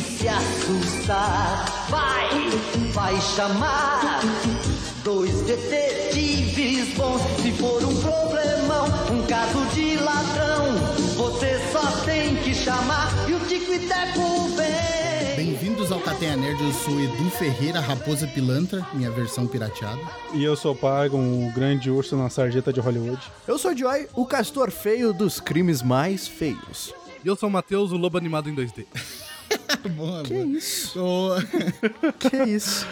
se assustar. Vai, vai chamar dois detetives bons. Se for um problemão, um caso de ladrão, você só tem que chamar e o Tico e Teco vem. Bem-vindos ao Catenha Nerd, eu sou Edu Ferreira, Raposa Pilantra, minha versão pirateada. E eu sou Pago, um grande urso na sarjeta de Hollywood. Eu sou Joy, o castor feio dos crimes mais feios. E eu sou o Matheus, o lobo animado em 2D. boa, Que boa. isso? Boa. Que isso?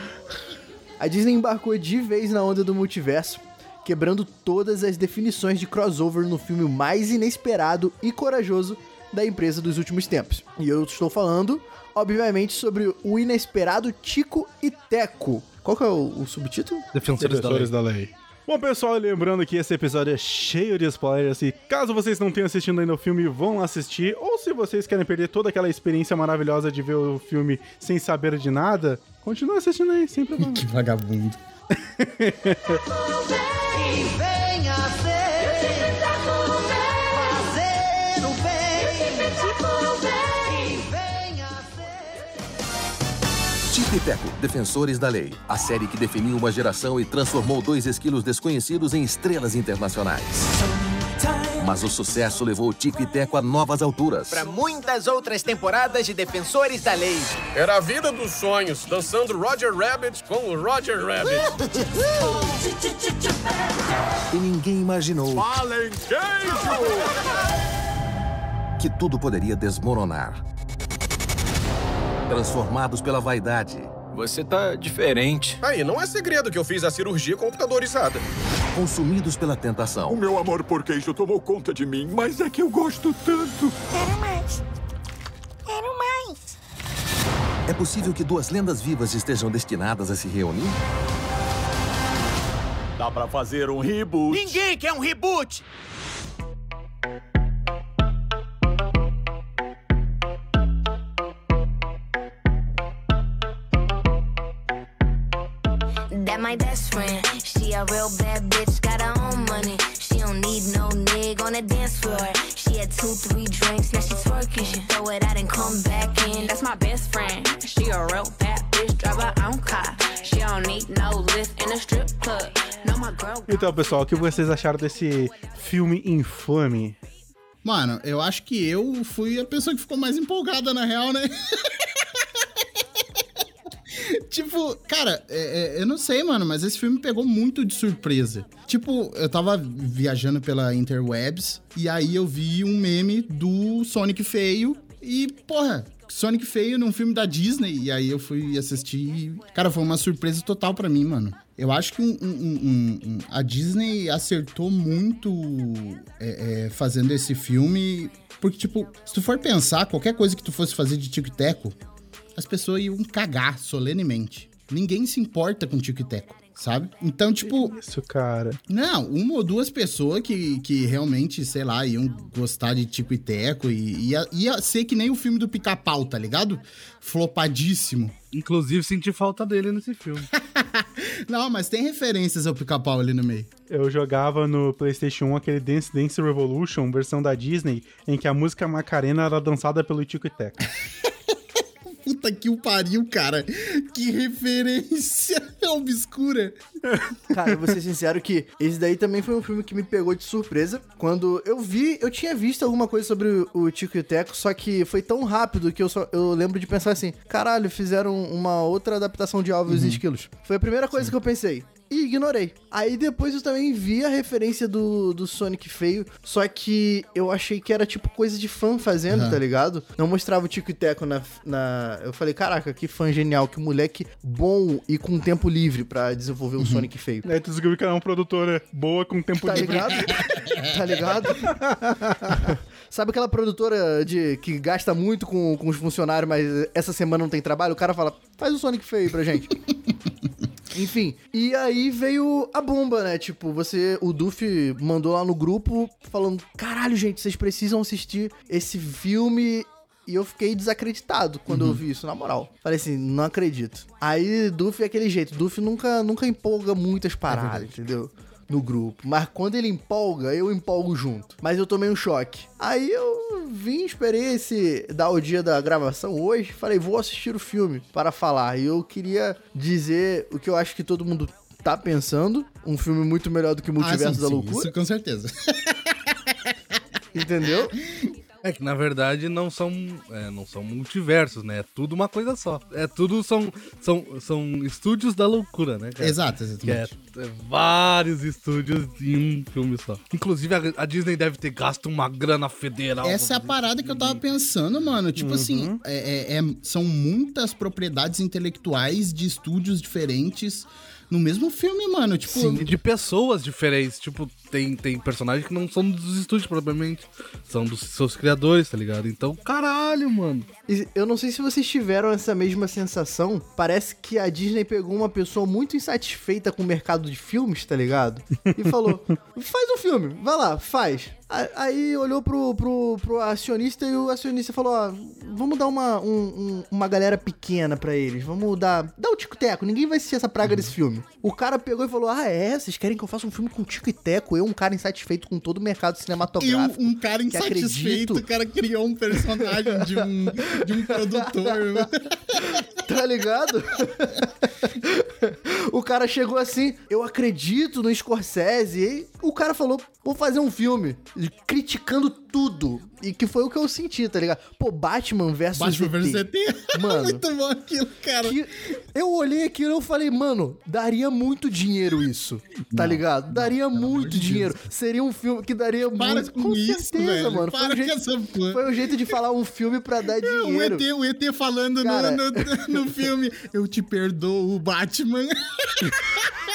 A Disney embarcou de vez na onda do multiverso, quebrando todas as definições de crossover no filme mais inesperado e corajoso da empresa dos últimos tempos. E eu estou falando, obviamente, sobre o inesperado Tico e Teco. Qual que é o, o subtítulo? Defensores, da lei. Defensores da lei. Bom, pessoal, lembrando que esse episódio é cheio de spoilers e caso vocês não tenham assistido ainda o filme, vão assistir. Ou se vocês querem perder toda aquela experiência maravilhosa de ver o filme sem saber de nada, continue assistindo aí, sem problema. Que vagabundo. ser. Tico e Teco, Defensores da Lei. A série que definiu uma geração e transformou dois esquilos desconhecidos em estrelas internacionais. Mas o sucesso levou Tico e Teco a novas alturas. para muitas outras temporadas de Defensores da Lei. Era a vida dos sonhos, dançando Roger Rabbit com o Roger Rabbit. E ninguém imaginou que tudo poderia desmoronar. Transformados pela vaidade, Você tá diferente. Aí, não é segredo que eu fiz a cirurgia computadorizada. consumidos pela O tentação. meu amor por queijo tomou conta de mim, mas é que eu gosto tanto. Quero mais. Quero mais. É possível que duas lendas vivas estejam destinadas a se reunir? Dá pra fazer um reboot. Ninguém quer um reboot! My best friend. She a real bad bitch, got her own money. She don't need no nigga on the dance floor. She had two, three drinks, now she twerking. She throw it out and come back in. That's my best friend. She a real bad bitch, drive her own car. She don't need no lift in a strip club. No, my girl. Então, pessoal, o que vocês acharam desse filme infame? Mano, eu acho que eu fui a pessoa que ficou mais empolgada, na real, né? tipo, cara, é- é- eu não sei, mano, mas esse filme pegou muito de surpresa. Tipo, eu tava viajando pela Interwebs e aí eu vi um meme do Sonic feio e, porra. Sonic feio num filme da Disney, e aí eu fui assistir. e, Cara, foi uma surpresa total pra mim, mano. Eu acho que um- um- um- a Disney acertou muito é, é, fazendo esse filme. Porque, tipo, se tu for pensar, qualquer coisa que tu fosse fazer de Tico e Teco, as pessoas iam cagar solenemente. Ninguém se importa com Tico e Teco, sabe? Então, tipo, Isso, cara. não, uma ou duas pessoas que, que realmente, sei lá, iam gostar de Tico e Teco e ia, ia ser que nem o filme do Pica-Pau, tá ligado? Flopadíssimo. Inclusive, senti falta dele nesse filme. Não, mas tem referências ao Pica-Pau ali no meio. Eu jogava no PlayStation 1 aquele Dance Dance Revolution, versão da Disney, em que a música Macarena era dançada pelo Tico e Teco. Puta que o pariu, cara. Que referência obscura. Cara, eu vou ser sincero que esse daí também foi um filme que me pegou de surpresa. Quando eu vi, eu tinha visto alguma coisa sobre o- Tico e o Teco, só que foi tão rápido que eu, só, eu lembro de pensar assim: caralho, fizeram uma outra adaptação de Alves e Esquilos. Foi a primeira coisa que eu pensei. E ignorei. Aí depois eu também vi a referência do, do Sonic feio, só que eu achei que era tipo coisa de fã fazendo, Aham. tá ligado? Não mostrava o Tico e Teco na, na. Eu falei, caraca, que fã genial, que moleque bom e com tempo livre pra desenvolver um Sonic feio. Aí tu descobriu que era uma produtora boa com tempo Tá livre. ligado? tá ligado? Sabe aquela produtora de que gasta muito com, com os funcionários, mas essa semana não tem trabalho? O cara fala, faz o Sonic feio pra gente. Enfim, e aí veio a bomba, né? Tipo, você, o Duff mandou lá no grupo falando: caralho, gente, vocês precisam assistir esse filme. E eu fiquei desacreditado quando eu vi isso, na moral. Falei assim, não acredito. Aí Duff é aquele jeito, Duff nunca, nunca empolga muitas paradas, entendeu? No grupo. Mas quando ele empolga, eu empolgo junto. Mas eu tomei um choque. Aí eu vim, esperei esse dar o dia da gravação hoje. Falei, vou assistir o filme para falar. E eu queria dizer o que eu acho que todo mundo tá pensando. Um filme muito melhor do que Multiverso Ah, sim, da sim, Loucura. Isso com certeza. Entendeu? É que na verdade não são, é, não são multiversos, né? É tudo uma coisa só. É tudo são, são, são estúdios da loucura, né? cara? Exato, Que é, exatamente. é vários estúdios em um filme só. Inclusive a, a Disney deve ter gasto uma grana federal. Essa é a parada que eu tava pensando, mano. Tipo assim, é- é- é- são muitas propriedades intelectuais de estúdios diferentes no mesmo filme, mano. Tipo, Sim, de pessoas diferentes. Tipo, tem, tem personagens que não são dos estúdios propriamente. São dos seus criadores, tá ligado? Então, caralho, mano. E Eu não sei se vocês tiveram essa mesma sensação. Parece que a Disney pegou uma pessoa muito insatisfeita com o mercado de filmes, tá ligado? E falou: faz um filme, vai lá, faz. Aí olhou pro, pro, pro acionista e o acionista falou: ó, vamos dar uma, um- um- uma galera pequena pra eles. Vamos dar. Dá o tico-teco, ninguém vai assistir essa praga desse filme. O cara pegou e falou: Ah, é? Vocês querem que eu faça um filme com tico e teco? Eu, um cara insatifeito com todo o mercado eu, cinematográfico. um cara insatisfeito, o cara criou um personagem de um, de um produtor. Tá ligado? o cara chegou assim, eu acredito no Scorsese. E o cara falou, vou fazer um filme criticando tudo. E que foi o que eu senti, tá ligado? Pô, Batman versus Batman vs ET. Mano. Muito bom aquilo, cara. Que- eu olhei aquilo e eu falei, mano, daria muito dinheiro isso. Tá ligado? Daria muito dinheiro. Seria um filme que daria Para muito. com isso, velho. mano. Para foi, um com jeito, essa foi um jeito de falar um filme pra dar O dinheiro. ET, o ET falando no- Cara. no, no filme, eu te perdoo, Batman.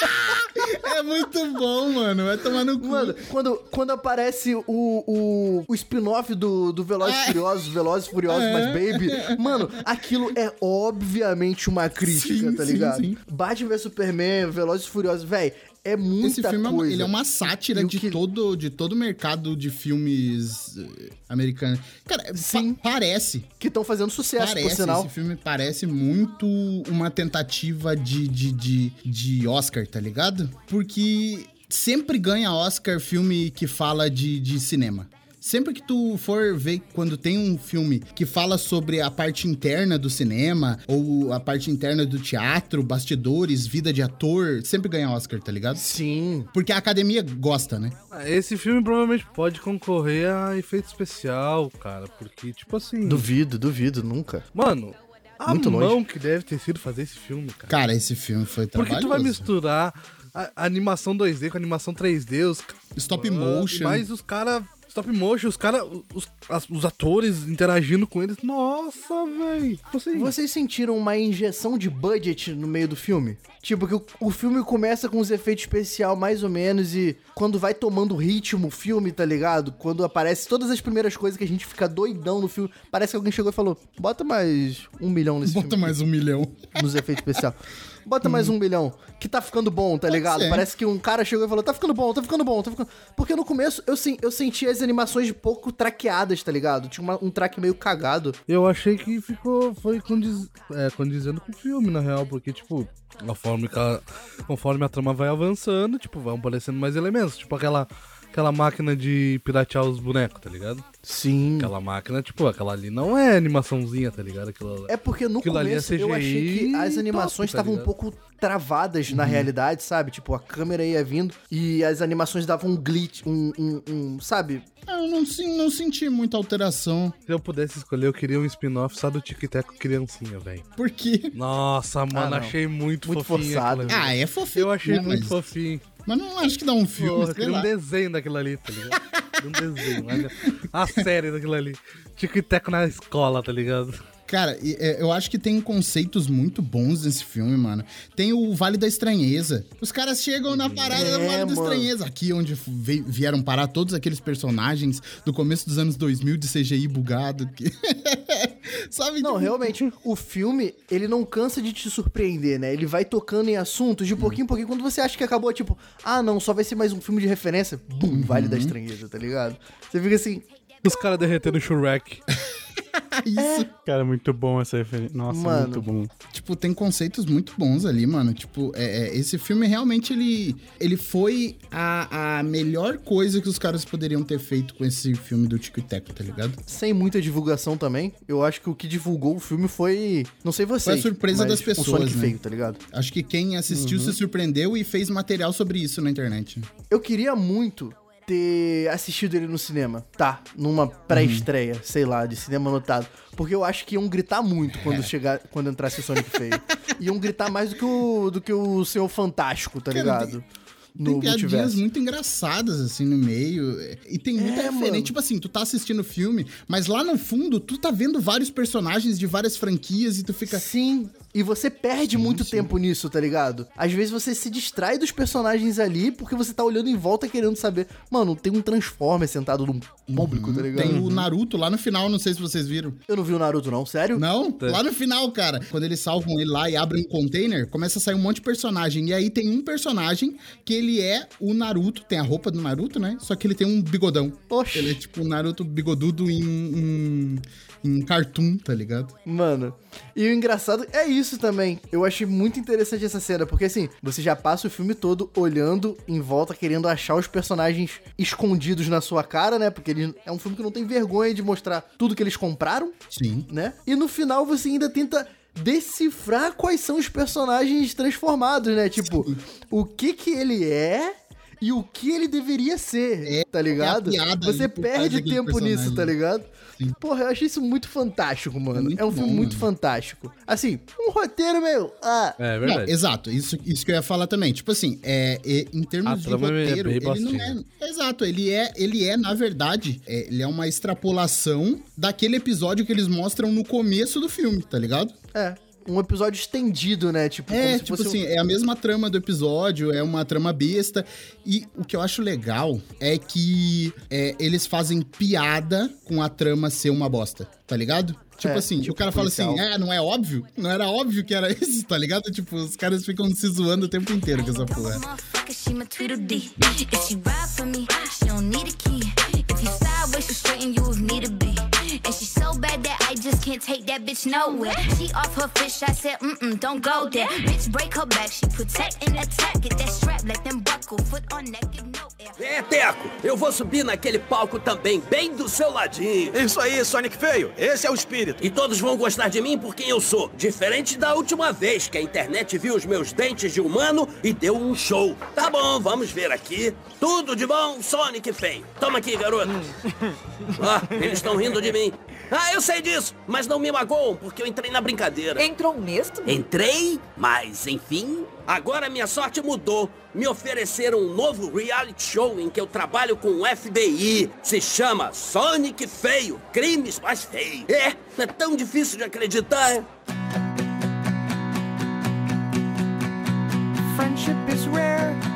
é muito bom, mano. Vai tomar no cu. Mano, quando, quando aparece o, o, o spin-off do, do Velozes e É. Furiosos, Velozes e Furiosos É. mais Baby, mano, aquilo é obviamente uma crítica, Sim, tá sim, ligado? sim. Batman vs Superman, Velozes e Furiosos, véi, é muita Esse filme é uma, coisa. ele é uma sátira E de, que- todo, de todo o mercado de filmes eh, americanos. Cara, Sim. pa- parece. Que estão fazendo sucesso, por Parece, sinal. esse filme parece muito uma tentativa de, de, de, de Oscar, tá ligado? Porque sempre ganha Oscar filme que fala de, de cinema. Sempre que tu for ver quando tem um filme que fala sobre a parte interna do cinema, ou a parte interna do teatro, bastidores, vida de ator, sempre ganha Oscar, tá ligado? Sim. Porque a academia gosta, né? Ah, Esse filme provavelmente pode concorrer a efeito especial, cara. Porque, tipo assim. Duvido, duvido, nunca. Mano, a Muito mão longe. que deve ter sido fazer esse filme, cara. Cara, esse filme foi Porque trabalhoso. tu vai misturar a, a animação 2D com a animação 3D, os Stop motion. Mas os caras. Stop motion, os caras. Os, os atores interagindo com eles. Nossa, velho. Assim, Vocês sentiram uma injeção de budget no meio do filme? Tipo, que o, o filme começa com os efeitos especial mais ou menos e quando vai tomando ritmo o filme, tá ligado? Quando aparece todas as primeiras coisas que a gente fica doidão no filme, parece que alguém chegou e falou, bota mais um milhão nesse Bota filme. mais um milhão. Nos efeitos especiais. Bota mais um milhão, que tá ficando bom, tá ligado? ser. Parece que um cara chegou e falou, tá ficando bom, tá ficando bom, tá ficando... Porque no começo eu, sen- eu senti as animações pouco traqueadas, tá ligado? Tinha uma- um traque meio cagado. Eu achei que ficou. Foi condiz, é, condizendo com o filme, na real, porque, tipo, conforme, ca- conforme a trama vai avançando, tipo, vão aparecendo mais elementos. Tipo aquela, aquela máquina de piratear os bonecos, tá ligado? Sim. Aquela máquina, tipo, aquela ali não é animaçãozinha, tá ligado? Aquilo, É porque no é começo eu achei que as top, animações tá estavam um ligado? pouco travadas na realidade, sabe? Tipo, a câmera ia vindo e as animações davam um glitch, um, um, um- sabe? Eu não, não senti muita alteração. Se eu pudesse escolher, eu queria um spin-off só do Tic Teco criancinha, velho. Por quê? Nossa, mano, não. achei muito, Muito fofinho. forçado. Ah, é fofinho. Eu achei né, muito mas, fofinho. Mas não acho que dá um filme, Porra, queria um desenho daquilo ali, tá ligado? Um desenho, olha. A série daquilo ali. Tic Teco na escola, tá ligado? Cara, é, eu acho que tem conceitos muito bons nesse filme, mano. Tem o Vale da Estranheza. Os caras chegam na parada do É, Vale da mano. Estranheza. Aqui onde vieram parar todos aqueles personagens do começo dos anos 2000 de CGI bugado. Que... Sabe? Não, tipo, realmente, o filme, ele não cansa de te surpreender, né? Ele vai tocando em assuntos de pouquinho em pouquinho. Quando você acha que acabou, tipo, ah, não, só vai ser mais um filme de referência. Bum, Vale da Estranheza, tá ligado? Você fica assim, Os caras derretendo o Shrek. Isso. Cara, muito bom essa referência. Nossa, Mano. muito bom. Tipo, tem conceitos muito bons ali, mano. Tipo, é, é, esse filme realmente ele, ele foi a, a melhor coisa que os caras poderiam ter feito com esse filme do Tico e Teco, tá ligado? Sem muita divulgação também. Eu acho que o que divulgou o filme foi. Não sei vocês. Foi a surpresa mas das O pessoas, Sonic né? feio, tá ligado? Acho que quem assistiu Uhum. se surpreendeu e fez material sobre isso na internet. Eu queria muito ter assistido ele no cinema. Tá, numa pré-estreia, sei lá, de cinema anotado. Porque eu acho que iam gritar muito quando É. chegar, quando entrasse o Sonic feio. iam gritar mais do que o, do que o Senhor Fantástico, tá Cara, ligado? Tem piadinhas multiverso. muito engraçadas, assim, no meio. E tem muita É, referência. mano. Tipo assim, tu tá assistindo o filme, mas lá no fundo, tu tá vendo vários personagens de várias franquias e tu fica. Sim. E você perde muito tempo nisso, tá ligado? Às vezes você se distrai dos personagens ali porque você tá olhando em volta querendo saber. Mano, tem um Transformer sentado num público, tá ligado? Tem o Naruto lá no final, não sei se vocês viram. Eu não vi o Naruto, não, sério? Não? Lá no final, cara. Quando eles salvam ele lá e abrem um container, começa a sair um monte de personagem. E aí tem um personagem que ele é o Naruto, tem a roupa do Naruto, né? Só que ele tem um bigodão. Oxi. Ele é tipo o Naruto bigodudo em, em, em cartoon, tá ligado? Mano, e o engraçado é isso também. Eu achei muito interessante essa cena, porque assim, você já passa o filme todo olhando em volta, querendo achar os personagens escondidos na sua cara, né? Porque ele é um filme que não tem vergonha de mostrar tudo que eles compraram, Sim. né? E no final você ainda tenta decifrar quais são os personagens transformados, né? Tipo, o que que ele é e o que ele deveria ser, tá ligado? É, piada Você perde tempo personagem. nisso, tá ligado? Porra, eu achei isso muito fantástico, mano. É, muito um filme bom, muito mano. fantástico. Assim, um roteiro, meu. Ah, É Não, verdade. exato, isso, isso que eu ia falar também. Tipo assim, é, é, em A termos de é roteiro, ele não bostinha. é. Exato, ele é, ele é, na verdade, é, ele é uma extrapolação daquele episódio que eles mostram no começo do filme, tá ligado? é. Um episódio estendido, né? Tipo, É, como se tipo fosse um- assim, é a mesma trama do episódio, é uma trama besta. E o que eu acho legal é que é, eles fazem piada com a trama ser uma bosta, tá ligado? Tipo É, assim, tipo o cara fala assim, policial. é, não é óbvio? Não era óbvio que era isso, tá ligado? Tipo, os caras ficam se zoando o tempo inteiro com essa porra. If you sideways, straighten you need to be. And she's so bad that can't take that bitch nowhere. She off her fish, I said, mm-mm, don't go there. Bitch, break her back, she protect and attack. Get that strap, let them buckle. Foot on neck, give no air. É, Teco, eu vou subir naquele palco também, bem do seu ladinho. Isso aí, Sonic Feio. Esse é o espírito. E todos vão gostar de mim por quem eu sou. Diferente da última vez que a internet viu os meus dentes de humano e deu um show. Tá bom, vamos ver aqui. Tudo de bom, Sonic Feio. Toma aqui, garoto. Ah, eles estão rindo de mim. Ah, eu sei disso, mas não me magoam, porque eu entrei na brincadeira. Entrou mesmo? Entrei, mas enfim, agora minha sorte mudou. Me ofereceram um novo reality show em que eu trabalho com o FBI. Se chama Sonic Feio, Crimes Mais Feios. É, é tão difícil de acreditar. Friendship is rare.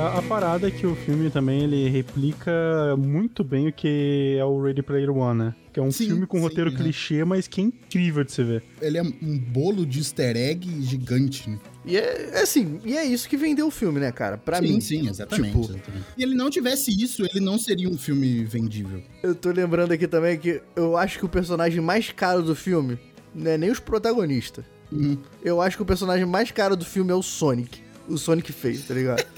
A, a parada é que o filme também ele replica muito bem o que é o Ready Player One, né? Que é um Sim, filme com sim, roteiro né? clichê, mas que é incrível de se ver. Ele é um bolo de easter egg gigante, né? E é, é assim, e é isso que vendeu o filme, né, cara? Pra sim, mim. sim, exatamente, Tipo, exatamente. E ele não tivesse isso, ele não seria um filme vendível. Eu tô lembrando aqui também que eu acho que o personagem mais caro do filme não é nem os protagonistas. Uhum. Eu acho que o personagem mais caro do filme é o Sonic. O Sonic fez, tá ligado?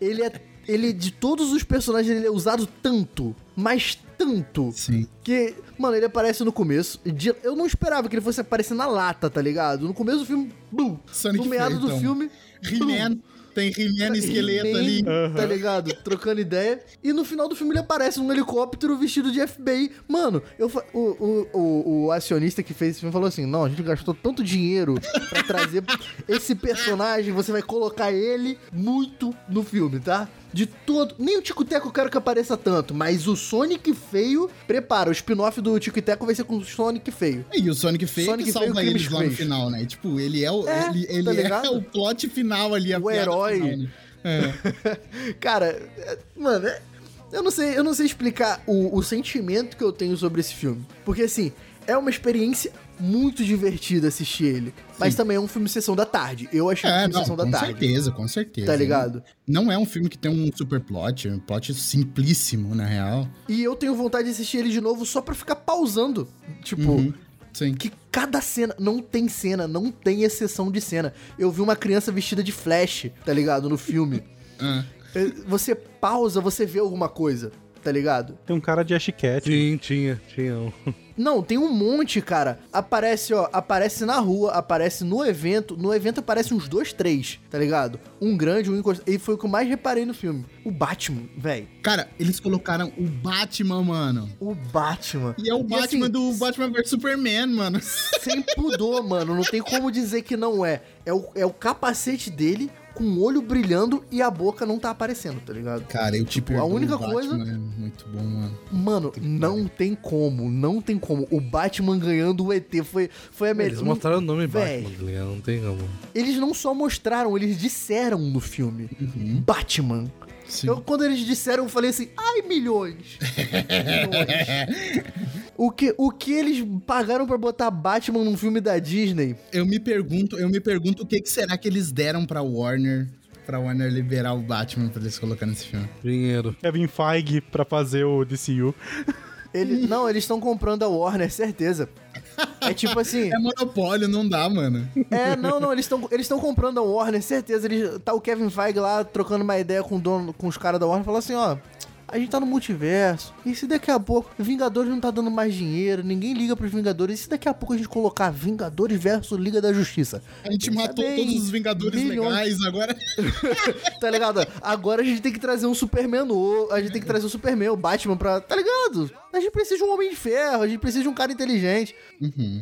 ele é. Ele, de todos os personagens, ele é usado tanto, mas tanto, Sim. que, mano, ele aparece no começo. de- eu não esperava que ele fosse aparecer na lata, tá ligado? No começo do filme, bum, Sonic no meado do então. filme, He-Man, tem He-Man esqueleto He-Man, ali. Tá ligado? Trocando ideia. E no final do filme ele aparece num helicóptero vestido de FBI. Mano, eu, fa- o, o, o, o acionista que fez esse filme falou assim: não, a gente gastou tanto dinheiro pra trazer esse personagem, você vai colocar ele muito no filme, tá? De todo. Nem o Tico Teco eu quero que apareça tanto, mas o Sonic feio, prepara, o spin-off do Tico Teco vai ser com o Sonic feio. E o Sonic feio Sonic que feio, salva crimes eles lá no final, né? Tipo, ele é o, É, ele, ele tá é o plot final ali, a O herói. final, né? É. Cara, é- mano, é- Eu não sei, eu não sei explicar o, o sentimento que eu tenho sobre esse filme. Porque, assim, é uma experiência muito divertida assistir ele. Mas também é um filme sessão da tarde. Eu achei um É, filme não, sessão da com tarde. certeza, com certeza. Tá ligado? Não é um filme que tem um super plot, é um plot simplíssimo, na real. E eu tenho vontade de assistir ele de novo só pra ficar pausando. Tipo, Uhum, sim. que cada cena. Não tem cena, não tem exceção de cena. Eu vi uma criança vestida de flash, tá ligado? No filme. Ah. É, Você pausa, você vê alguma coisa, tá ligado? Tem um cara de Ash Cat. Sim, tinha, tinha um. Não, tem um monte, cara. Aparece, ó, aparece na rua, aparece no evento. No evento aparece uns dois, três, tá ligado? Um grande, um encostado. E foi o que eu mais reparei no filme. O Batman, velho. Cara, eles colocaram o Batman, mano. O Batman. E é o Batman assim, do Batman vs Superman, mano. Sem pudor, mano. Não tem como dizer que não é. É o, é o capacete dele com o olho brilhando e a boca não tá aparecendo, tá ligado? Cara, eu tipo, a única coisa. É muito bom, mano. Mano, não tem como, não tem como. O Batman ganhando o ET foi, foi a melhor. Eles mostraram o nome Véi. Batman, tá ligado? Não tem como. Eles não só mostraram, eles disseram no filme. Batman. Eu, quando eles disseram, eu falei assim, ai, milhões. milhões. o, que, o que eles pagaram pra botar Batman num filme da Disney? Eu me pergunto, eu me pergunto o que, que será que eles deram pra Warner, pra Warner liberar o Batman pra eles colocar nesse filme. Dinheiro. Kevin Feige pra fazer o DCU. Ele, não, eles estão comprando a Warner, certeza. É tipo assim. É monopólio, não dá, mano. É, não, não, eles estão eles comprando a Warner, certeza. Eles, tá o Kevin Feige lá trocando uma ideia com, o dono, com os caras da Warner, falando assim, ó. A gente tá no multiverso. E se daqui a pouco Vingadores não tá dando mais dinheiro, ninguém liga pros Vingadores. E se daqui a pouco a gente colocar Vingadores versus Liga da Justiça? A gente matou todos os Vingadores milhões- legais, agora. tá ligado? Agora a gente tem que trazer um Superman novo. A gente tem que trazer um Superman, o Batman pra. Tá ligado? A gente precisa de um homem de ferro, a gente precisa de um cara inteligente.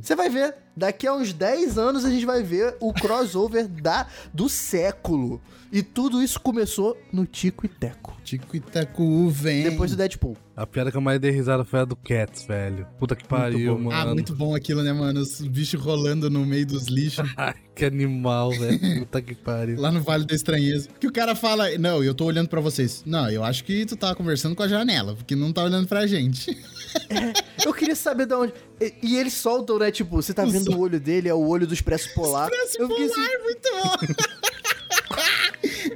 Você vai ver, daqui a uns 10 anos a gente vai ver o crossover da, do século. E tudo isso começou no Tico e Teco. Tico e Teco vem. Depois do Deadpool. A piada que eu mais dei risada foi a do Cats, velho. Puta que pariu, bom. mano. Ah, muito bom aquilo, né, mano? Os bichos rolando no meio dos lixos. Ai, que animal, velho. Puta que pariu. Lá no Vale da Estranheza. Que o cara fala, não, eu tô olhando pra vocês. Não, eu acho que tu tava conversando com a janela, porque não tá olhando pra gente. Eu queria saber de onde. E, e eles soltam, né? Tipo, você tá O vendo sol. o olho dele, é o olho do Expresso Polar. Expresso Polar, muito bom.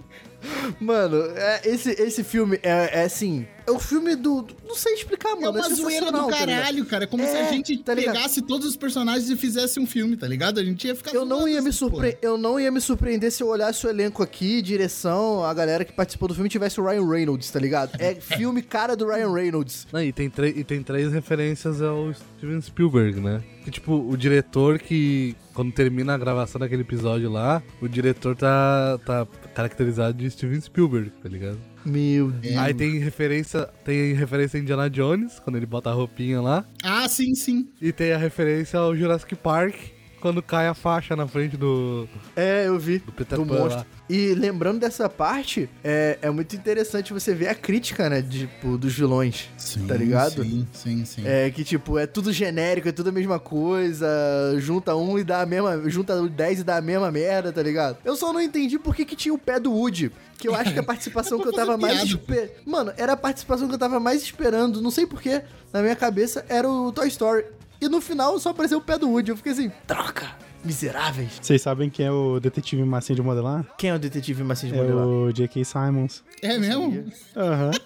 Mano, é, esse, esse filme é, é assim. É o filme do. do- Não sei explicar, mano. É uma zoeira do tá caralho, cara. É como se a É, gente tá pegasse todos os personagens e fizesse um filme, tá ligado? A gente ia ficar Eu não ia me surpre... eu não ia me surpreender se eu olhasse o elenco aqui, direção, a galera que participou do filme tivesse o Ryan Reynolds, tá ligado? É filme cara do Ryan Reynolds. Não, e, tem três- e tem três referências ao Steven Spielberg, né? Que, tipo, o diretor que, quando termina a gravação daquele episódio lá, o diretor tá, tá caracterizado de Steven Spielberg, tá ligado? Meu Deus. Aí tem referência, tem referência a Indiana Jones, quando ele bota a roupinha lá. Ah, sim, sim. E tem a referência ao Jurassic Park, quando cai a faixa na frente do, É, eu vi. do Peter Do Pan monstro. lá. E lembrando dessa parte, é, é muito interessante você ver a crítica, né, tipo, dos vilões, Sim, tá ligado? Sim, sim, sim. É que, tipo, é tudo genérico, é tudo a mesma coisa. Junta um e dá a mesma. Junta 10 e dá a mesma merda, tá ligado? Eu só não entendi por que, que tinha o pé do Woody. Que eu acho que a participação que eu tava mais esperando. Mano, era a participação que eu tava mais esperando. Não sei porquê. Na minha cabeça era o Toy Story. E no final só apareceu o pé do Woody. Eu fiquei assim, troca! Miseráveis. Vocês sabem quem é o detetive massinho de modelar? Quem é o detetive massinho de É modelar? o J.K. Simons. É mesmo? Aham.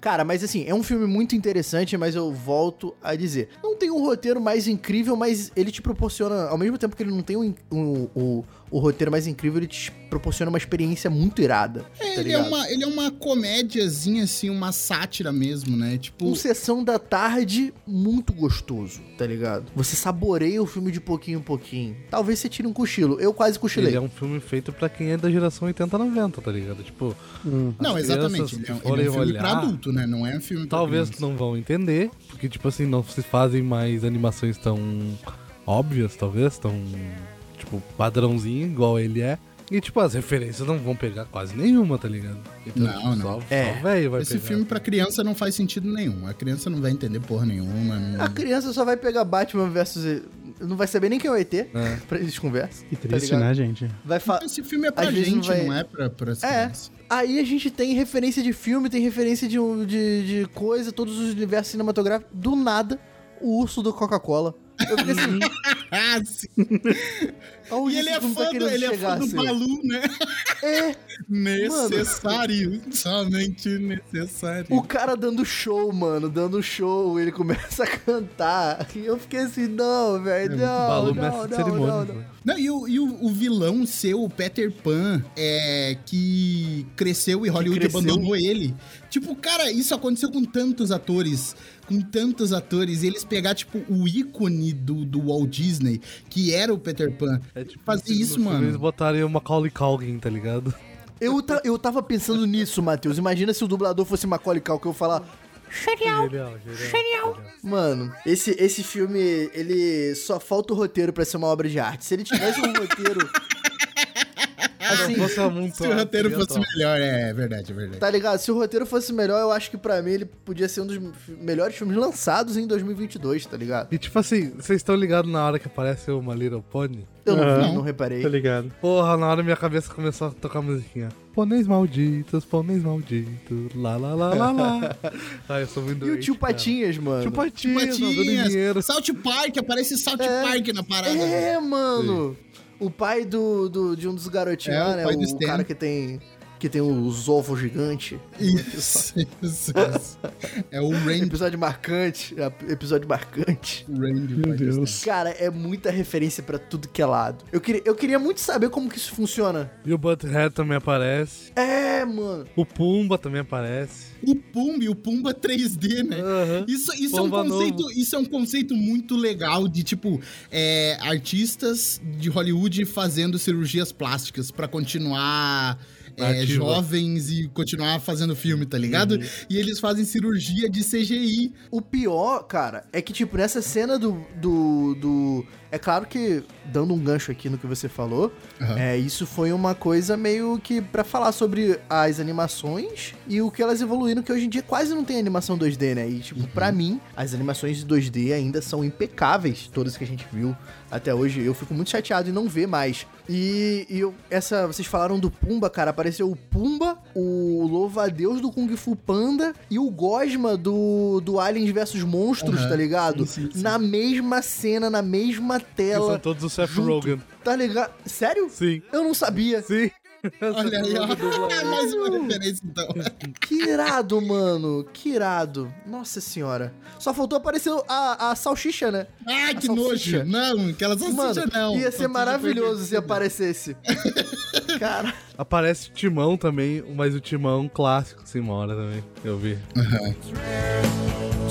Cara, mas assim, é um filme muito interessante, mas eu volto a dizer. Não tem um roteiro mais incrível, mas ele te proporciona, ao mesmo tempo que ele não tem um, um- o, o roteiro mais incrível, ele te proporciona uma experiência muito irada. tá ele, é uma, ele é uma comédiazinha, assim, uma sátira mesmo, né? Tipo, Um sessão da tarde muito gostoso, tá ligado? Você saboreia o filme de pouquinho em pouquinho. Talvez você tire um cochilo. Eu quase cochilei. Ele é um filme feito pra quem é da geração 80-90, tá ligado? Tipo, não, as exatamente. Ele é, um- que ele é um filme olhar, pra adulto, né? Não é um filme pra Talvez criança. não vão entender, porque, tipo assim, não se fazem mais animações tão óbvias, talvez, tão, tipo, padrãozinho, igual ele é. E, tipo, as referências não vão pegar quase nenhuma, tá ligado? Então, Não, tipo, não. Só, É. só velho vai Esse pegar. filme pra criança não faz sentido nenhum. A criança não vai entender porra nenhuma. não- A criança só vai pegar Batman versus. não vai saber nem quem é o ET, É. pra eles conversam. Que tá triste, ligado? né, gente? Vai fa- Esse filme é pra Às gente, não vai- não é pra, pra É. crianças. Aí a gente tem referência de filme, tem referência de, um- de, de coisa, todos os universos cinematográficos. Do nada, o urso do Coca-Cola. Eu fiquei assim. Ah, sim. E ele é fã, tá do, ele é fã do assim? Balu, né? É. Necessário. Somente necessário. O cara dando show, mano, dando show, ele começa a cantar. E eu fiquei assim, não, velho, não, Balu não, mestre não, de cerimônia. não, não. Não, e o, e o, o vilão ser o Peter Pan, é, que cresceu e Hollywood cresceu. abandonou ele. Tipo, cara, isso aconteceu com tantos atores. Com tantos atores. E eles pegar, tipo, o ícone do, do Walt Disney, que era o Peter Pan. É tipo, fazer isso, filme Eles mano. botarem o Macaulay Culkin, tá ligado? Eu, ta- eu tava pensando nisso, Matheus. Imagina se o dublador fosse Macaulay Culkin, eu falar... Genial, genial. Mano, esse, esse filme, ele só falta o roteiro pra ser uma obra de arte. Se ele tivesse um roteiro... assim, Fosse muito Se o roteiro fosse top. melhor, é verdade, é verdade. Tá ligado? Se o roteiro fosse melhor, eu acho que pra mim ele podia ser um dos melhores filmes lançados em 2022, tá ligado? E tipo assim, vocês estão ligados na hora que aparece o My Little Pony? Eu não vi, não reparei. Tá ligado? Porra, na hora minha cabeça começou a tocar musiquinha. Pôneis malditos, pôneis malditos, lá lá lá lá lá. Ai, eu sou muito E o tio cara. Patinhas, mano. Tio Patinhas, em Patinhas, dinheiro. South Park, aparece South É. Park na parada. É, mano. O pai do, do- de um dos garotinhos É, o né? pai O, do Stan. cara que tem que tem os ovos gigantes. Isso, isso, isso. É o Randy. Episódio marcante. é, Episódio marcante. Randy Meu Deus. Cara, é muita referência pra tudo que é lado. Eu queria, eu queria muito saber como que isso funciona. E o Butthead também aparece. É, mano. O Pumba também aparece. O Pumba e o Pumba 3D, né? Aham. Isso, isso, é um conceito, novo. isso é um conceito muito legal de, tipo, é, artistas de Hollywood fazendo cirurgias plásticas pra continuar é, jovens e continuar fazendo filme, tá ligado? E eles fazem cirurgia de CGI. O pior, cara, é que, tipo, nessa cena do. do, do- É claro que, dando um gancho aqui no que você falou, Aham. é, isso foi uma coisa meio que pra falar sobre as animações e o que elas evoluíram, que hoje em dia quase não tem animação 2D, né? E, tipo, pra mim, as animações de 2D ainda são impecáveis, todas que a gente viu até hoje. Eu fico muito chateado em não ver mais. E, e eu- essa, vocês falaram do Pumba, cara, apareceu o Pumba, o Louva-a-Deus do Kung Fu Panda e o Gosma do, do Aliens vs Monstros, Aham. tá ligado? Sim, sim, sim. Na mesma cena, na mesma Que tela. são todos o Seth junto. Rogen. Tá ligado? Sério? Sim. Eu não sabia. Sim. Olha aí, ó. Mais uma referência, então. Que irado, mano. Que irado. Nossa senhora. Só faltou aparecer a, a salsicha, né? Ah, A que salsicha. nojo. Não, aquela salsicha Mano, não. ia ser maravilhoso se aparecesse. Cara, Aparece o Timão também, mas o Timão clássico, uma hora também. Eu vi.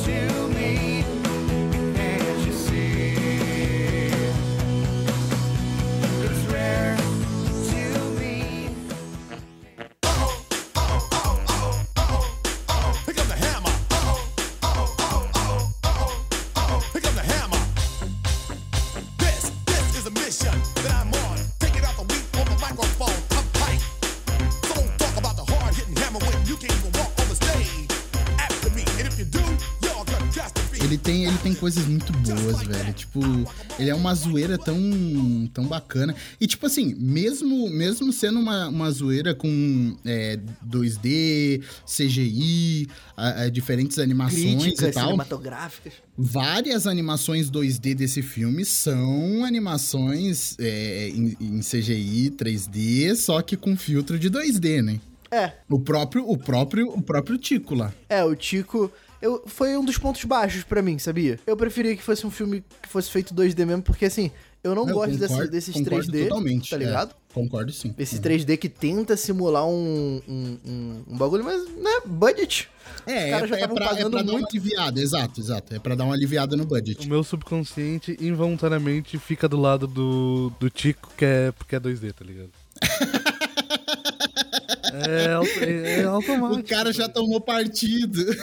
to Ele tem, ele tem coisas muito boas, velho. Tipo, ele é uma zoeira tão, tão bacana. E, tipo assim, mesmo, mesmo sendo uma, uma zoeira com é, 2D, CGI, a- a diferentes animações e críticas tal, cinematográficas. várias animações 2D desse filme são animações é, em, em CGI 3D, só que com filtro de 2D, né? É, O próprio, o próprio, o próprio Tico lá. é, o Tico. Eu, foi um dos pontos baixos pra mim, sabia? Eu preferia que fosse um filme que fosse feito 2D mesmo, porque assim, eu não Eu gosto concordo- desses concordo 3D. totalmente, Tá é. ligado? Concordo sim. Esse 3D que tenta simular um, um, um, um bagulho, mas, né, budget. É, Os caras já é, é estavam pra, é pagando pra dar uma aliviada, exato, exato. É pra dar uma aliviada no O budget. meu subconsciente involuntariamente fica do lado do, do Tico, que é porque é 2D, tá ligado? É, auto- é, é automático. O cara já tomou partido.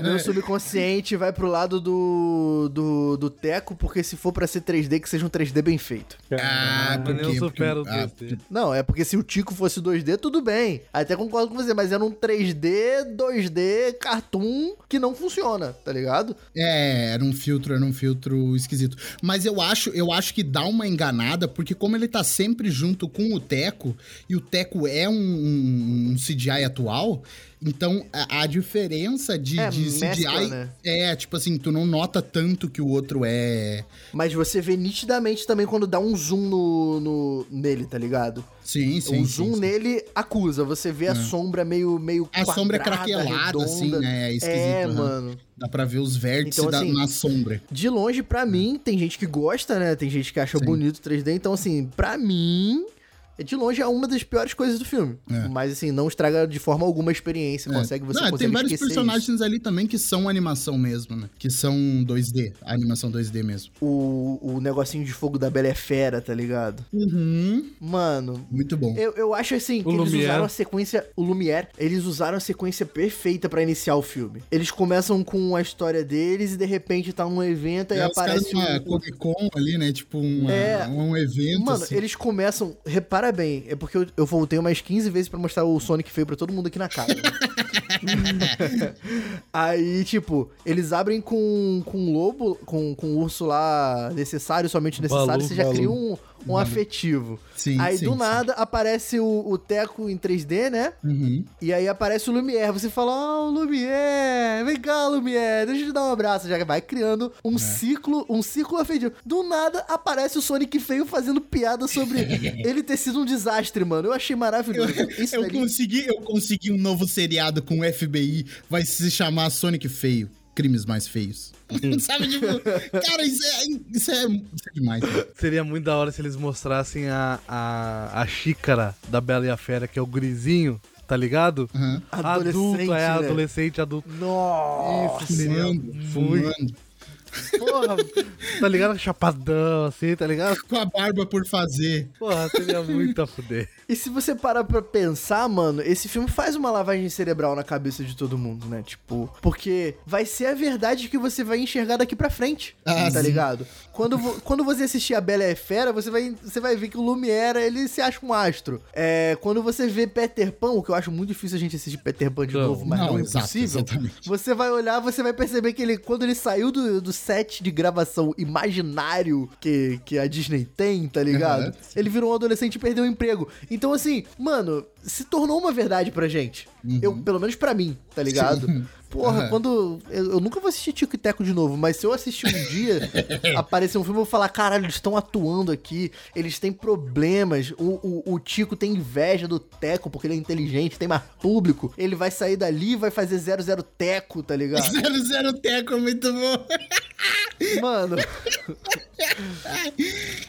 O meu subconsciente vai pro lado do, do, do Teco, porque se for pra ser 3D, que seja um 3D bem feito. Ah, Mas por nem quê? eu supero o Porque- ah, 3D. Não, é porque se o Tico fosse 2D, tudo bem. Até concordo com você, mas era um 3D, 2D, cartoon que não funciona, tá ligado? É, era um filtro, era um filtro esquisito. Mas eu acho, eu acho que dá uma enganada, porque como ele tá sempre junto com o Teco, e o Teco é um, um- um CGI atual, então a, a diferença de, É, de mescla, CGI né? é, tipo assim, tu não nota tanto que o outro é. Mas você vê nitidamente também quando dá um zoom no, no- nele, tá ligado? Sim, sim. o sim, zoom sim. nele acusa, você vê a É. sombra meio meio A sombra é craquelada, assim, redonda. né? É esquisito. É, né? mano. Dá pra ver os vértices Então, da- assim, na sombra. De longe, pra mim, tem gente que gosta, né? Tem gente que acha bonito o 3D. Então, assim, pra mim, é de longe é uma das piores coisas do filme. É. Mas, assim, não estraga de forma alguma a experiência. É. Consegue, você Não, consegue tem vários personagens ali também que são animação mesmo, né? Que são 2D, a animação 2D mesmo. isso. O, o negocinho de fogo da Bela é Fera, tá ligado? Uhum. Mano, Muito bom. eu, eu acho assim, que O eles Lumière. usaram a sequência. O Lumière, eles usaram a sequência perfeita pra iniciar o filme. Eles começam com a história deles e de repente tá num evento e É, os caras aparece numa um- Comic Con ali, né? Tipo uma- É. um evento. Mano, assim. eles começam. Repara bem, é porque eu, eu voltei umas 15 vezes pra mostrar o Sonic feio pra todo mundo aqui na casa. Aí, tipo, eles abrem com, com um lobo, com, com um urso lá necessário, somente necessário, Balu, você já Balu. cria um, um afetivo. Sim, aí sim, do sim. nada aparece o, o Teco em 3D, né? Uhum. E aí aparece o Lumière. Você fala, oh, Lumière, vem cá, Lumière, deixa eu te dar um abraço. Já vai criando É. um ciclo, um ciclo afetivo. Do nada aparece o Sonic feio fazendo piada sobre ele ter sido um desastre, mano. Eu achei maravilhoso. Isso eu, dali- consegui, eu consegui um novo seriado com o FBI. Vai se chamar Sonic Feio. Crimes mais feios. Sabe, tipo, cara, isso é, isso é, isso é demais. cara. Seria muito da hora se eles mostrassem a, a, a xícara da Bela e a Fera, que é o grisinho, tá ligado? Uhum. Adolescente, Adulto, é, né? adolescente, adulto. Nossa, Isso seria Fumando, fumando. Porra, tá ligado? Chapadão, assim, tá ligado? Com a barba por fazer. Porra, seria muito a fuder. E se você parar pra pensar, mano, esse filme faz uma lavagem cerebral na cabeça de todo mundo, né? Tipo, porque vai ser a verdade que você vai enxergar daqui pra frente, Ah, tá sim. ligado? Quando, quando você assistir a Bela e a Fera, você vai, você vai ver que o Lumière, ele se acha um astro. É, quando você vê Peter Pan, o que eu acho muito difícil a gente assistir Peter Pan de Não, novo, mas não, não, é exato, impossível. exatamente. Você vai olhar, você vai perceber que ele, quando ele saiu do, do set de gravação imaginário que, que a Disney tem, tá ligado? Aham. Ele virou um adolescente e perdeu o emprego. Então, assim, mano, se tornou uma verdade pra gente. Eu, pelo menos pra mim, tá ligado? Sim. Porra, Aham. quando. Eu, eu nunca vou assistir Tico e Teco de novo, mas se eu assistir um dia, aparecer um filme, eu vou falar: caralho, eles estão atuando aqui, eles têm problemas. O, o, o Tico tem inveja do Teco porque ele é inteligente, tem mais público. Ele vai sair dali e vai fazer 00 Teco, tá ligado? Zero Zero Teco é muito bom. Mano.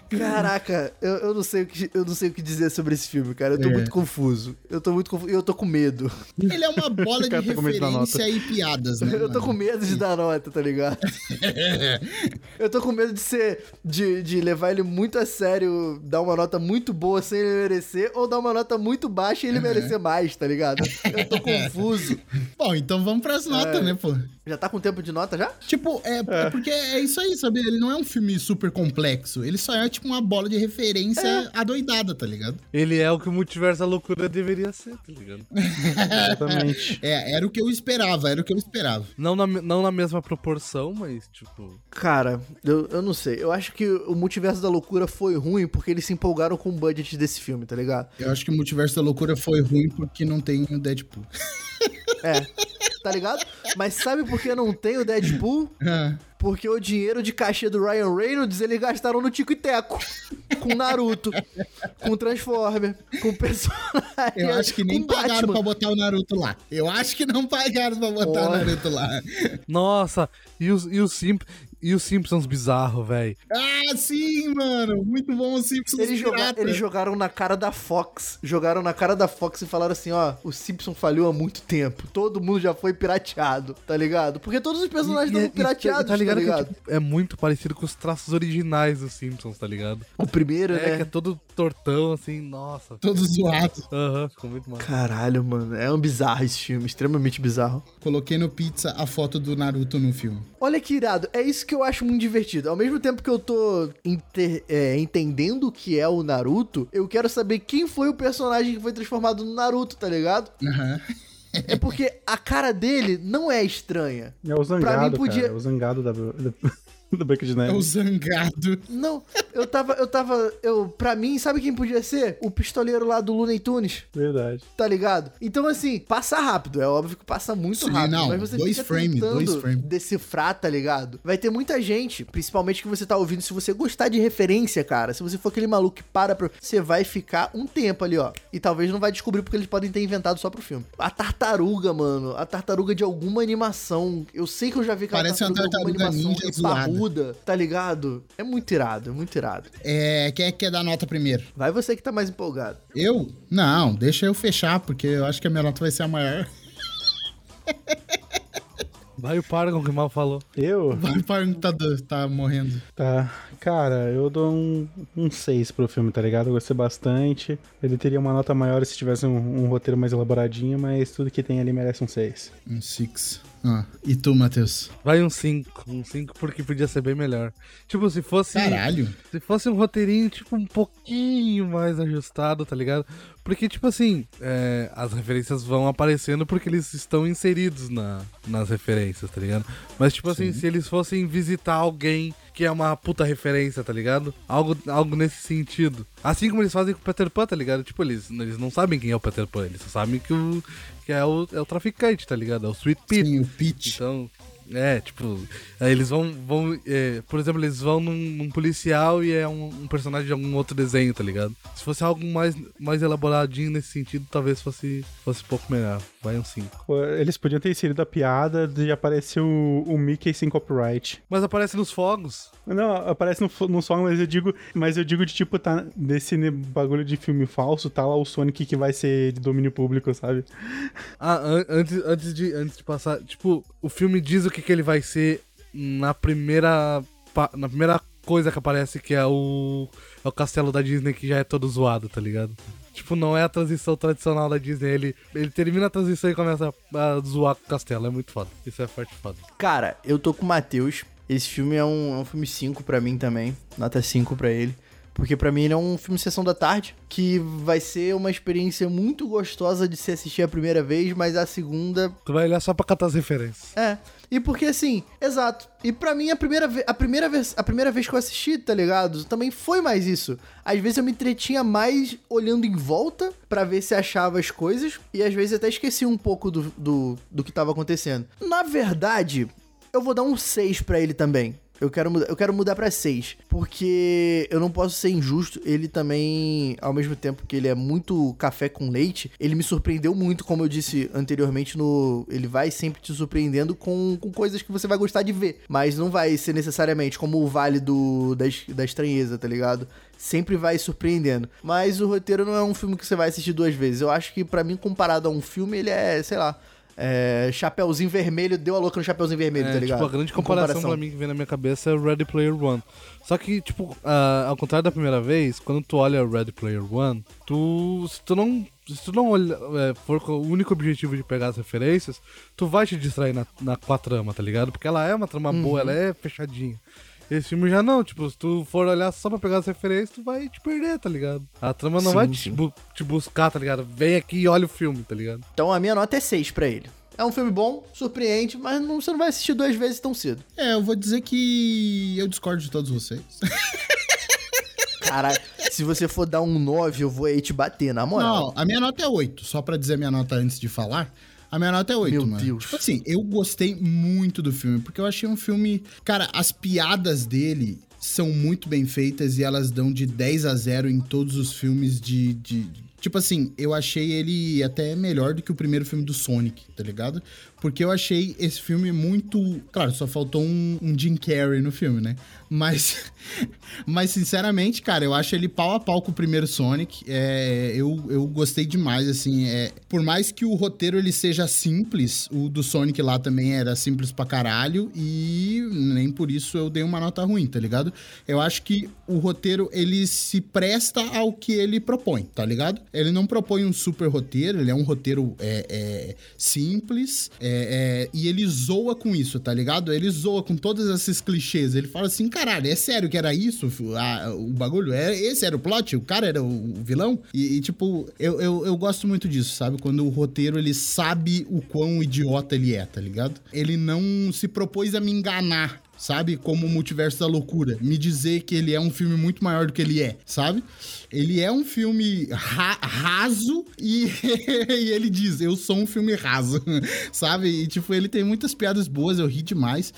Caraca, eu, eu, não sei o que, eu não sei o que dizer sobre esse filme, cara. Eu tô É. muito confuso. Eu tô muito confuso. Eu tô com medo. Ele é uma bola de tá referência e piadas, né? Eu tô mano? com medo de dar nota, tá ligado? eu tô com medo de ser. De, de levar ele muito a sério, dar uma nota muito boa sem ele merecer, ou dar uma nota muito baixa e ele merecer mais, tá ligado? Eu tô confuso. Bom, então vamos pras notas, É. né, pô? Já tá com tempo de nota já? Tipo, é, é porque é isso aí, sabe? Ele não é um filme super complexo. Ele só é tipo uma bola de referência adoidada, tá ligado? Ele é o que o multiverso da loucura deveria ser, tá ligado? Exatamente. É, era o que eu esperava, era o que eu esperava. Não na, não na mesma proporção, mas, tipo. Cara, eu, eu não sei. Eu acho que o Multiverso da Loucura foi ruim porque eles se empolgaram com o budget desse filme, tá ligado? Eu acho que o Multiverso da Loucura foi ruim porque não tem o Deadpool. É. Tá ligado? Mas sabe por que não tem o Deadpool? Ah, Porque o dinheiro de cachê do Ryan Reynolds eles gastaram no Tico e Teco. Com Naruto. com Transformer. Com personagem. eu acho que nem pagaram Batman. pra botar o Naruto lá. Eu acho que não pagaram pra botar o Olha. Naruto lá. Nossa, e os, e os simples. E os Simpsons bizarro, velho. Ah, sim, mano. Muito bom os Simpsons Eles, joga- eles jogaram na cara da Fox. Jogaram na cara da Fox e falaram assim: ó, o Simpson falhou há muito tempo. Todo mundo já foi pirateado, tá ligado? Porque todos os personagens estão pirateados, tá ligado? tá ligado? Que, tipo, é muito parecido com os traços originais dos Simpsons, tá ligado? O primeiro, é, né? que é todo tortão, assim, nossa. Todo zoado. Aham, ficou muito mal. Caralho, mano. É um bizarro esse filme, extremamente bizarro. Coloquei no pizza a foto do Naruto no filme. Olha que irado, é isso que eu acho muito divertido. Ao mesmo tempo que eu tô inte- é, entendendo o que é o Naruto, eu quero saber quem foi o personagem que foi transformado no Naruto, tá ligado? Aham. É porque a cara dele não é estranha. É o zangado, Pra mim podia- cara. É o zangado da, da Branca de Neve. É o zangado. Não, eu tava, eu tava, eu, pra mim, sabe quem podia ser? O pistoleiro lá do Looney Tunes, Verdade. tá ligado? Então, assim, passa rápido, é óbvio que passa muito Sim, rápido, não, mas você dois fica frame, tentando dois frame. decifrar, tá ligado? Vai ter muita gente, principalmente que você tá ouvindo, se você gostar de referência, cara, se você for aquele maluco que para pra... Você vai ficar um tempo ali, ó, e talvez não vai descobrir porque eles podem ter inventado só pro filme. A tartaruga, mano, a tartaruga de alguma animação, eu sei que eu já vi aquela Parece uma de alguma tartaruga animação ninja zoada. Parruda, tá ligado? É muito irado, é muito irado. É, quem é que quer dar nota primeiro? Vai você que tá mais empolgado. Eu? Não, deixa eu fechar, porque eu acho que a minha nota vai ser a maior. Vai o Paragon que mal falou. Eu? Vai o Paragon tá, do- tá morrendo. Tá. Cara, eu dou um, um 6 pro filme, tá ligado? Eu gostei bastante. Ele teria uma nota maior se tivesse um, um roteiro mais elaboradinho, mas tudo que tem ali merece um 6. Um six. Ah, e tu, Matheus? Vai um 5. Um 5 porque podia ser bem melhor. Tipo, se fosse. Caralho. Se fosse um roteirinho, tipo, um pouquinho mais ajustado, tá ligado? Porque, tipo assim, é, as referências vão aparecendo porque eles estão inseridos na, nas referências, tá ligado? Mas, tipo assim, se eles fossem visitar alguém que é uma puta referência, tá ligado? Algo, algo nesse sentido. Assim como eles fazem com o Peter Pan, tá ligado? Tipo, eles, eles não sabem quem é o Peter Pan, eles só sabem que, o, que é, o, é o traficante, tá ligado? É o Sweet Pete. Sim, o Pete. Então, é, tipo, eles vão, vão é, por exemplo, eles vão num, num policial e é um, um personagem de algum outro desenho, tá ligado? Se fosse algo mais, mais elaboradinho nesse sentido, talvez fosse, fosse um pouco melhor. Vai um 5. Pô, Eles podiam ter inserido a piada de aparecer o, o Mickey sem copyright. Mas aparece nos fogos. Não, aparece no, no mas eu digo, mas eu digo de tipo, tá nesse ne- bagulho de filme falso, tá lá o Sonic que vai ser de domínio público, sabe? Ah, an- antes, antes, de, antes de passar, tipo, o filme diz o que, que ele vai ser na primeira. Na primeira coisa que aparece, que é o. É o castelo da Disney que já é todo zoado, tá ligado? Tipo, não é a transição tradicional da Disney. Ele, ele termina a transição e começa a zoar com o castelo. É muito foda. Isso é forte foda. Cara, eu tô com o Matheus. Esse filme é um, é um filme 5 pra mim também. Nota 5 pra ele. Porque pra mim ele é um filme Sessão da Tarde, que vai ser uma experiência muito gostosa de se assistir a primeira vez, mas a segunda Tu vai olhar só pra catar as referências. É. E porque assim, exato. E pra mim a primeira, a, primeira vez, a primeira vez que eu assisti, tá ligado? Também foi mais isso. Às vezes eu me entretinha mais olhando em volta pra ver se achava as coisas. E às vezes até esqueci um pouco do, do, do que tava acontecendo. Na verdade, eu vou dar um 6 pra ele também. Eu quero, mudar- eu quero mudar pra 6. Porque eu não posso ser injusto. Ele também, ao mesmo tempo que ele é muito café com leite, ele me surpreendeu muito, como eu disse anteriormente, no. Ele vai sempre te surpreendendo com, com coisas que você vai gostar de ver. Mas não vai ser necessariamente como o Vale do, da, da Estranheza, tá ligado? Sempre vai surpreendendo. Mas o roteiro não é um filme que você vai assistir duas vezes. Eu acho que, pra mim, comparado a um filme, ele é, sei lá. É, Chapeuzinho vermelho, deu a louca no Chapeuzinho vermelho, É, tá ligado? tipo, a grande Em comparação, pra mim que vem na minha cabeça é o Ready Player One. Só que, tipo, ah, ao contrário da primeira vez, quando tu olha Ready Player One, tu. Se tu não. Se tu não olha, é, for com o único objetivo de pegar as referências, tu vai te distrair na, na, com a trama, tá ligado? Porque ela é uma trama Uhum. boa, ela é fechadinha. Esse filme já não, tipo, se tu for olhar só pra pegar as referências, tu vai te perder, tá ligado? A trama não Sim, vai te, bu- te buscar, tá ligado? Vem aqui e olha o filme, tá ligado? Então a minha nota é 6 pra ele. É um filme bom, surpreende, mas não- você não vai assistir duas vezes tão cedo. É, eu vou dizer que eu discordo de todos vocês. Caralho, se você for dar um 9, eu vou aí te bater, na moral. Não, a minha nota é 8. Só pra dizer a minha nota antes de falar. A minha nota é 8, Meu mano. Deus. Tipo assim, eu gostei muito do filme, porque eu achei um filme. Cara, as piadas dele são muito bem feitas e elas dão de 10 a 0 em todos os filmes de. de Tipo assim, eu achei ele até melhor do que o primeiro filme do Sonic, tá ligado? Porque eu achei esse filme muito. Claro, só faltou um, um Jim Carrey no filme, né? Mas. Mas, sinceramente, cara, eu acho ele pau a pau com o primeiro Sonic. É, eu, eu gostei demais, assim. É, por mais que o roteiro ele seja simples, o do Sonic lá também era simples pra caralho. E nem por isso eu dei uma nota ruim, tá ligado? Eu acho que o roteiro ele se presta ao que ele propõe, tá ligado? Ele não propõe um super roteiro, ele é um roteiro é, é, simples. é, é, e ele zoa com isso, tá ligado? Ele zoa com todos esses clichês. Ele fala assim, caralho, é sério que era isso? Ah, o bagulho? É, esse era o plot? O cara era o, o vilão? E, e, tipo, eu, eu, eu gosto muito disso, sabe? Quando o roteiro, ele sabe o quão idiota ele é, tá ligado? Ele não se propôs a me enganar, sabe? Como o Multiverso da Loucura. Me dizer que ele é um filme muito maior do que ele é, sabe? Ele é um filme ra- raso e, e ele diz, eu sou um filme raso, sabe? E, tipo, ele tem muitas piadas boas, eu ri demais.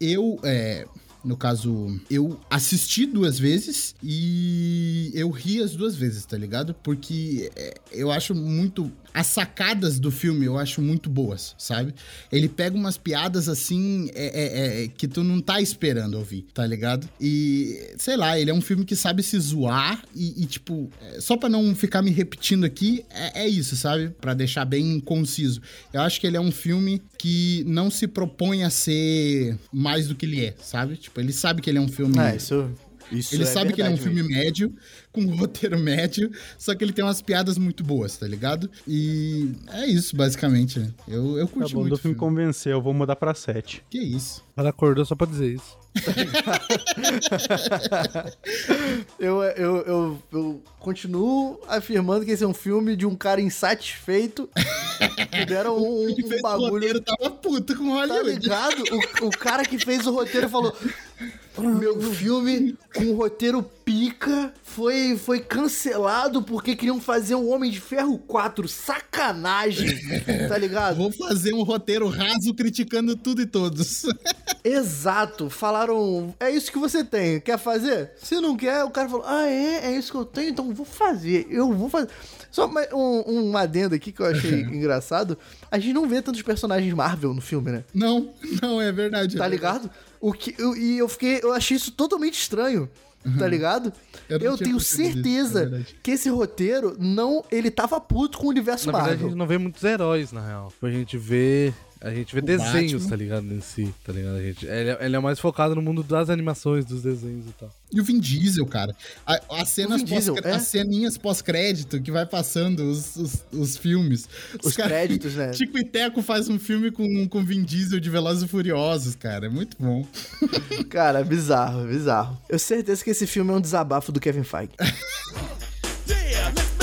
Eu, é, no caso, eu assisti duas vezes e eu ri as duas vezes, tá ligado? Porque é, eu acho muito. As sacadas do filme eu acho muito boas, sabe? Ele pega umas piadas assim é, é, é, que tu não tá esperando ouvir, tá ligado? E sei lá, ele é um filme que sabe se zoar e, e, tipo, é, só pra não ficar me repetindo aqui, é, é isso, sabe? Pra deixar bem conciso. Eu acho que ele é um filme que não se propõe a ser mais do que ele é, sabe? Tipo, ele sabe que ele é um filme. Ah, isso- isso ele é sabe que ele é um filme médio, com um roteiro médio, só que ele tem umas piadas muito boas, tá ligado? E é isso, basicamente. né? Eu, eu Tá curti bom, muito. do filme convenceu, eu vou mudar pra 7. Que isso? Ela acordou só pra dizer isso. eu, eu, eu, eu continuo afirmando que esse é um filme de um cara insatisfeito. que deram um, um bagulho. O roteiro tava puto com Tá Hollywood. ligado? O, o cara que fez o roteiro falou: Meu filme com roteiro pica foi, foi cancelado porque queriam fazer o Homem de Ferro 4. Sacanagem! Tá ligado? Vou fazer um roteiro raso criticando tudo e todos. Exato. Falaram, é isso que você tem, quer fazer? Se não quer, o cara falou, ah, é? É isso que eu tenho? Então vou fazer, eu vou fazer. Só um, um adendo aqui que eu achei engraçado. A gente não vê tantos personagens Marvel no filme, né? Não, não, é verdade. Tá ligado? O que, eu, e eu fiquei, eu achei isso totalmente estranho. Tá ligado? Eu Eu, tenho certeza verdade. que esse roteiro não. Ele tava puto com o universo Na verdade, a Marvel. gente não vê muitos heróis, na real. Tipo, A gente vê. A gente vê O desenhos, Batman. tá ligado? Em si, tá ligado? A gente, ele, é- ele é mais focado no mundo das animações, dos desenhos e tal. E o Vin Diesel, cara. A- As cenas Diesel, pós- é? as ceninhas pós-crédito que vai passando os, os, os filmes. Os cara- créditos, né? Tico e Teco faz um filme com, com Vin Diesel de Velozes e Furiosos, cara. É muito bom. Cara, bizarro, bizarro. Eu tenho certeza que esse filme é um desabafo do Kevin Feige.